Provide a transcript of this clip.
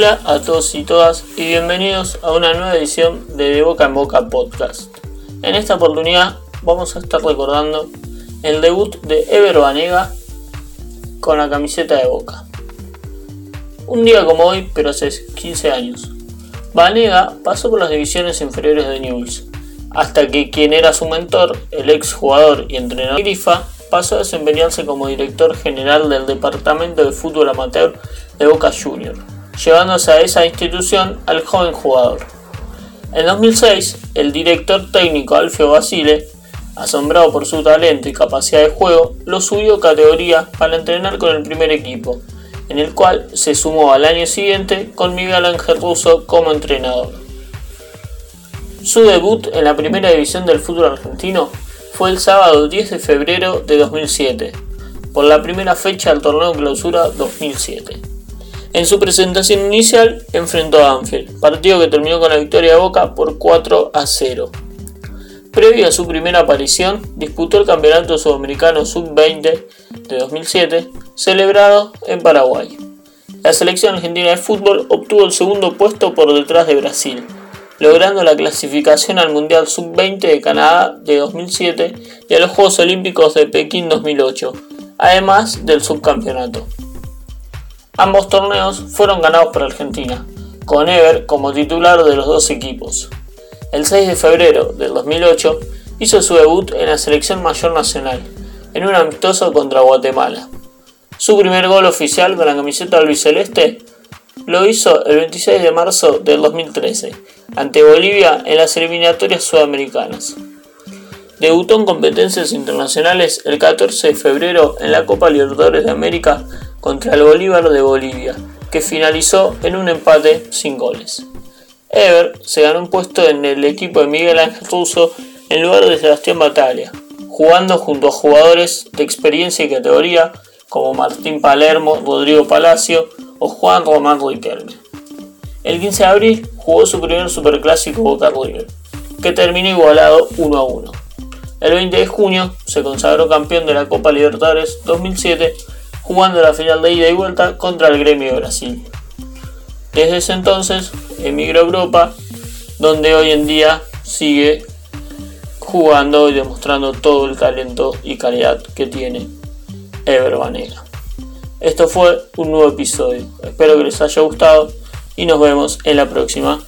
día a todos y todas y bienvenidos a una nueva edición de De Boca en Boca Podcast. En esta oportunidad vamos a estar recordando el debut de Ever Banega con la camiseta de Boca. Un día como hoy, pero hace 15 años. Banega pasó por las divisiones inferiores de Newell's, hasta que quien era su mentor, el ex jugador y entrenador Grifa, pasó a desempeñarse como director general del Departamento de Fútbol Amateur de Boca Juniors, llevándose a esa institución al joven jugador. En 2006, el director técnico Alfio Basile, asombrado por su talento y capacidad de juego, lo subió categoría para entrenar con el primer equipo, en el cual se sumó al año siguiente con Miguel Ángel Russo como entrenador. Su debut en la primera división del fútbol argentino fue el sábado 10 de febrero de 2007, por la primera fecha del torneo clausura 2007. En su presentación inicial enfrentó a Anfield, partido que terminó con la victoria de Boca por 4 a 0. Previo a su primera aparición, disputó el Campeonato Sudamericano Sub-20 de 2007, celebrado en Paraguay. La selección argentina de fútbol obtuvo el segundo puesto por detrás de Brasil, logrando la clasificación al Mundial Sub-20 de Canadá de 2007 y a los Juegos Olímpicos de Pekín 2008, además del subcampeonato. Ambos torneos fueron ganados por Argentina, con Ever como titular de los dos equipos. El 6 de febrero del 2008 hizo su debut en la selección mayor nacional, en un amistoso contra Guatemala. Su primer gol oficial con la camiseta albiceleste lo hizo el 26 de marzo del 2013 ante Bolivia en las eliminatorias sudamericanas. Debutó en competencias internacionales el 14 de febrero en la Copa Libertadores de América contra el Bolívar de Bolivia, que finalizó en un empate sin goles. Ever se ganó un puesto en el equipo de Miguel Ángel Russo en lugar de Sebastián Bataglia, jugando junto a jugadores de experiencia y categoría como Martín Palermo, Rodrigo Palacio o Juan Román Riquelme. El 15 de abril jugó su primer superclásico Boca River, que terminó igualado 1 a 1. El 20 de junio se consagró campeón de la Copa Libertadores 2007 jugando la final de ida y vuelta contra el Gremio de Brasil. Desde ese entonces emigró a Europa, donde hoy en día sigue jugando y demostrando todo el talento y calidad que tiene Ever Banega. Esto fue un nuevo episodio, espero que les haya gustado y nos vemos en la próxima.